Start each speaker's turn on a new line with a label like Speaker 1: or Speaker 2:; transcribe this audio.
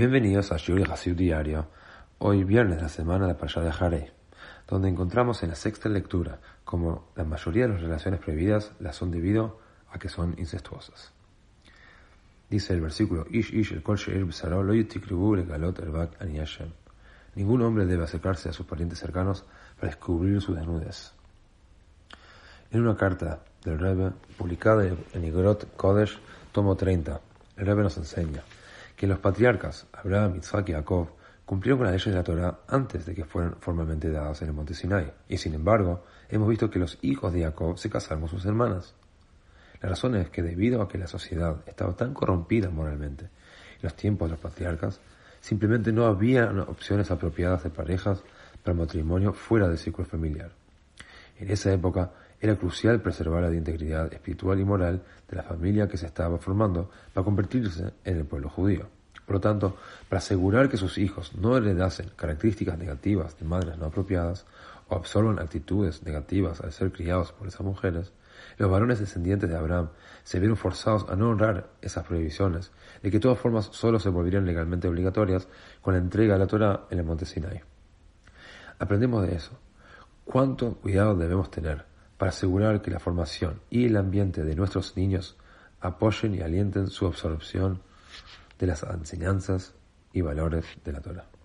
Speaker 1: Bienvenidos a Shuri Hasid Diario, hoy viernes de la semana de Pasha de Harei, donde encontramos en la sexta lectura como la mayoría de las relaciones prohibidas las son debido a que son incestuosas. Dice el versículo Ish Ish el Kol lo galot Ningún hombre debe acercarse a sus parientes cercanos para descubrir su desnudez. En una carta del Rebbe publicada en Igrot Kodesh, tomo 30, el Rebbe nos enseña que los patriarcas, Abraham, Isaac y Jacob, cumplieron con las leyes de la Torah antes de que fueran formalmente dadas en el monte Sinai, y sin embargo, hemos visto que los hijos de Jacob se casaron con sus hermanas. La razón es que debido a que la sociedad estaba tan corrompida moralmente en los tiempos de los patriarcas, simplemente no había opciones apropiadas de parejas para matrimonio fuera del círculo familiar. En esa época era crucial preservar la integridad espiritual y moral de la familia que se estaba formando para convertirse en el pueblo judío. Por lo tanto, para asegurar que sus hijos no heredasen características negativas de madres no apropiadas o absorban actitudes negativas al ser criados por esas mujeres, los varones descendientes de Abraham se vieron forzados a no honrar esas prohibiciones, de que de todas formas solo se volverían legalmente obligatorias con la entrega de la Torah en el monte Sinai. Aprendemos de eso. ¿Cuánto cuidado debemos tener para asegurar que la formación y el ambiente de nuestros niños apoyen y alienten su absorción de las enseñanzas y valores de la Torah.